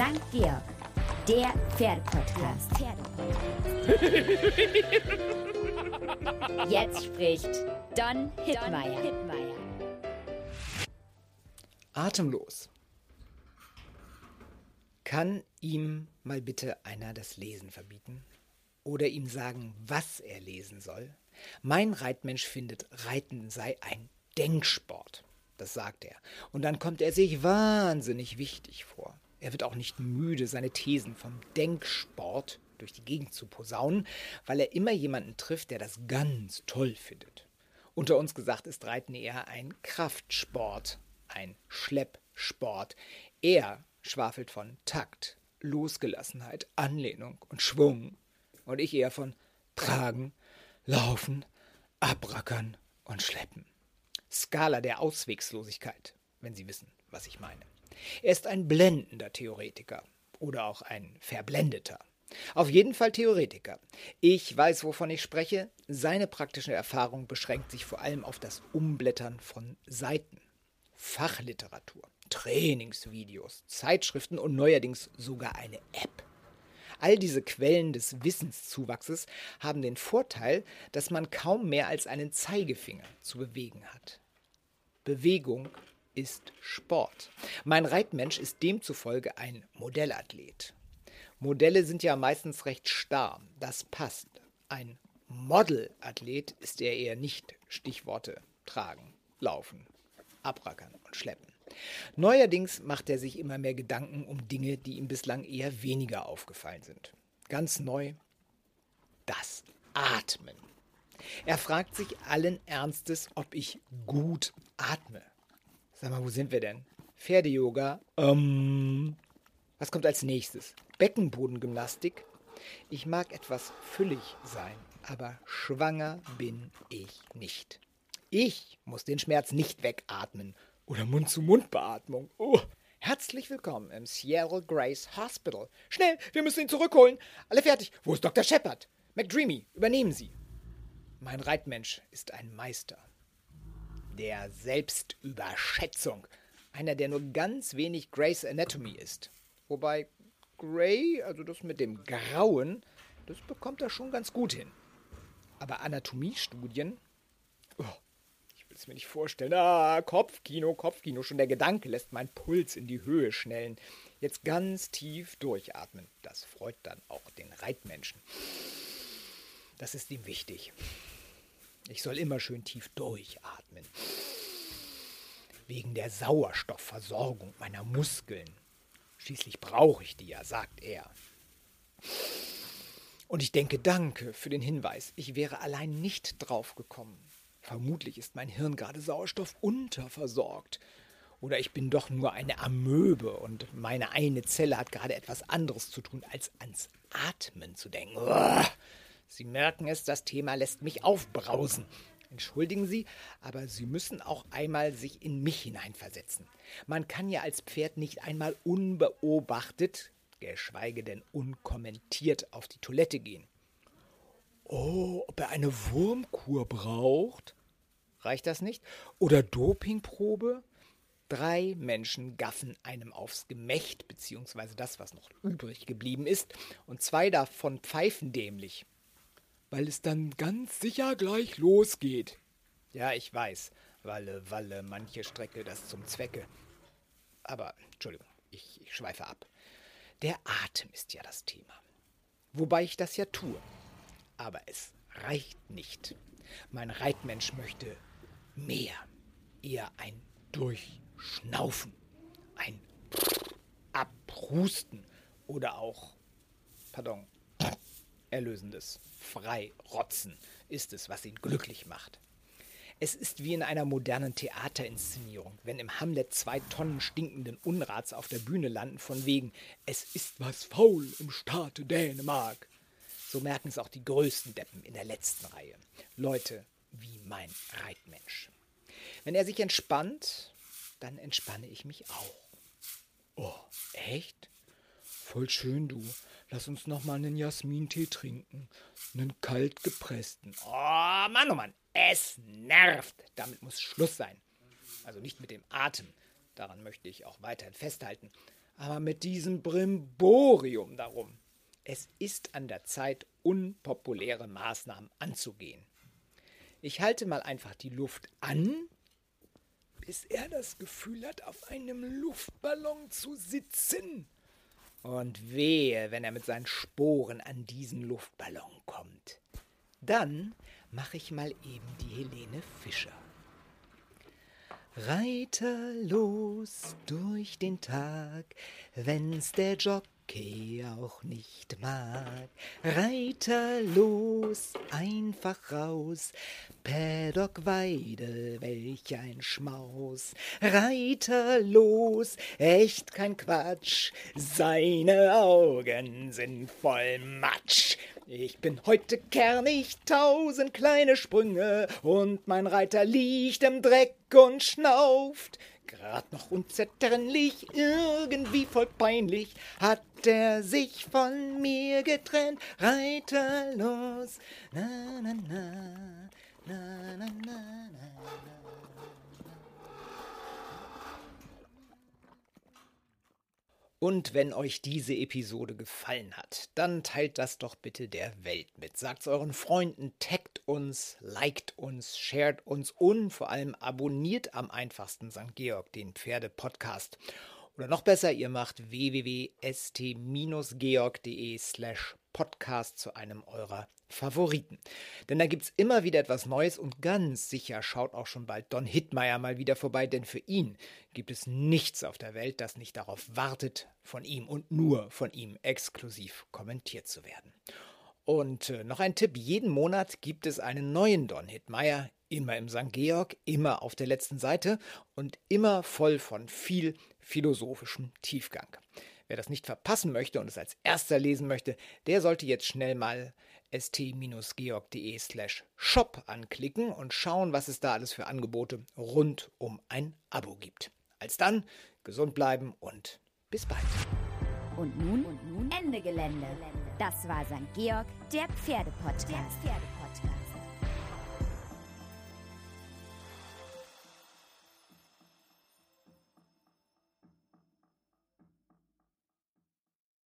St. Georg, der Pferdepodcast. Jetzt spricht Don Hittmeier. Atemlos. Kann ihm mal bitte einer das Lesen verbieten? Oder ihm sagen, was er lesen soll? Mein Reitmensch findet, Reiten sei ein Denksport. Das sagt er. Und dann kommt er sich wahnsinnig wichtig vor. Er wird auch nicht müde, seine Thesen vom Denksport durch die Gegend zu posaunen, weil er immer jemanden trifft, der das ganz toll findet. Unter uns gesagt ist Reiten eher ein Kraftsport, ein Schleppsport. Er schwafelt von Takt, Losgelassenheit, Anlehnung und Schwung. Und ich eher von Tragen, Laufen, Abrackern und Schleppen. Skala der Auswegslosigkeit, wenn Sie wissen, was ich meine. Er ist ein blendender Theoretiker oder auch ein verblendeter. Auf jeden Fall Theoretiker. Ich weiß, wovon ich spreche. Seine praktische Erfahrung beschränkt sich vor allem auf das Umblättern von Seiten. Fachliteratur, Trainingsvideos, Zeitschriften und neuerdings sogar eine App. All diese Quellen des Wissenszuwachses haben den Vorteil, dass man kaum mehr als einen Zeigefinger zu bewegen hat. Bewegung ist Sport. Mein Reitmensch ist demzufolge ein Modellathlet. Modelle sind ja meistens recht starr, das passt. Ein Modelathlet ist er eher nicht. Stichworte tragen, laufen, abrackern und schleppen. Neuerdings macht er sich immer mehr Gedanken um Dinge, die ihm bislang eher weniger aufgefallen sind. Ganz neu das Atmen. Er fragt sich allen Ernstes, ob ich gut atme. Sag mal, wo sind wir denn? Pferde-Yoga. Ähm. Was kommt als nächstes? Beckenbodengymnastik. Ich mag etwas füllig sein, aber schwanger bin ich nicht. Ich muss den Schmerz nicht wegatmen oder Mund-zu-Mund-Beatmung. Oh. Herzlich willkommen im Sierra Grace Hospital. Schnell, wir müssen ihn zurückholen. Alle fertig. Wo ist Dr. Shepard? McDreamy, übernehmen Sie. Mein Reitmensch ist ein Meister der Selbstüberschätzung. Einer, der nur ganz wenig Grey's Anatomy ist. Wobei Grey, also das mit dem Grauen, das bekommt er schon ganz gut hin. Aber Anatomiestudien, oh, ich will es mir nicht vorstellen. Ah, Kopfkino, Kopfkino, schon der Gedanke lässt meinen Puls in die Höhe schnellen. Jetzt ganz tief durchatmen. Das freut dann auch den Reitmenschen. Das ist ihm wichtig. Ich soll immer schön tief durchatmen. Wegen der Sauerstoffversorgung meiner Muskeln. Schließlich brauche ich die ja, sagt er. Und ich denke, danke für den Hinweis. Ich wäre allein nicht drauf gekommen. Vermutlich ist mein Hirn gerade Sauerstoff unterversorgt. Oder ich bin doch nur eine Amöbe und meine eine Zelle hat gerade etwas anderes zu tun, als ans Atmen zu denken. Uah. Sie merken es, das Thema lässt mich aufbrausen. Entschuldigen Sie, aber Sie müssen auch einmal sich in mich hineinversetzen. Man kann ja als Pferd nicht einmal unbeobachtet, geschweige denn unkommentiert auf die Toilette gehen. Oh, ob er eine Wurmkur braucht? Reicht das nicht? Oder Dopingprobe? Drei Menschen gaffen einem aufs Gemächt, beziehungsweise das, was noch übrig geblieben ist, und zwei davon pfeifen dämlich weil es dann ganz sicher gleich losgeht. Ja, ich weiß, Walle, Walle, manche Strecke das zum Zwecke. Aber, Entschuldigung, ich, ich schweife ab. Der Atem ist ja das Thema. Wobei ich das ja tue. Aber es reicht nicht. Mein Reitmensch möchte mehr. Eher ein Durchschnaufen, ein Abrusten oder auch, pardon, Erlösendes. Freirotzen ist es, was ihn glücklich macht. Es ist wie in einer modernen Theaterinszenierung, wenn im Hamlet zwei Tonnen stinkenden Unrats auf der Bühne landen, von wegen Es ist was faul im Staate Dänemark. So merken es auch die größten Deppen in der letzten Reihe. Leute wie mein Reitmensch. Wenn er sich entspannt, dann entspanne ich mich auch. Oh, echt? Voll schön, du. Lass uns noch mal einen Jasmintee trinken. Einen kalt gepressten. Oh, Mann, oh Mann. Es nervt. Damit muss Schluss sein. Also nicht mit dem Atem. Daran möchte ich auch weiterhin festhalten. aber mit diesem Brimborium darum. Es ist an der Zeit, unpopuläre Maßnahmen anzugehen. Ich halte mal einfach die Luft an, bis er das Gefühl hat, auf einem Luftballon zu sitzen. Und wehe, wenn er mit seinen Sporen an diesen Luftballon kommt. Dann mache ich mal eben die Helene Fischer. Reiter los durch den Tag, wenn's der Jockey auch nicht mag. Reiter los, einfach raus, Paddock Weide, welch ein Schmaus. Reiter los, echt kein Quatsch, seine Augen sind voll Matsch. Ich bin heute kernig, tausend kleine Sprünge, und mein Reiter liegt im Dreck und schnauft. Grad noch unzertrennlich, irgendwie voll peinlich, hat er sich von mir getrennt. Reiter los, na na na, na na na na. Und wenn euch diese Episode gefallen hat, dann teilt das doch bitte der Welt mit. Sagt's euren Freunden, taggt uns, liked uns, shared uns und vor allem abonniert am einfachsten St. Georg, den Pferde-Podcast. Oder noch besser, ihr macht www.st-georg.de slash podcast zu einem eurer Favoriten. Denn da gibt es immer wieder etwas Neues und ganz sicher schaut auch schon bald Don Hittmeier mal wieder vorbei, denn für ihn gibt es nichts auf der Welt, das nicht darauf wartet, von ihm und nur von ihm exklusiv kommentiert zu werden. Und äh, noch ein Tipp: jeden Monat gibt es einen neuen Don Hittmeier, immer im St. Georg, immer auf der letzten Seite und immer voll von viel philosophischem Tiefgang. Wer das nicht verpassen möchte und es als erster lesen möchte, der sollte jetzt schnell mal st-georg.de slash shop anklicken und schauen, was es da alles für Angebote rund um ein Abo gibt. Als dann, gesund bleiben und bis bald. Und nun, und nun Ende Gelände. Das war St. Georg, der Pferdepodcast. Der Pferdepodcast.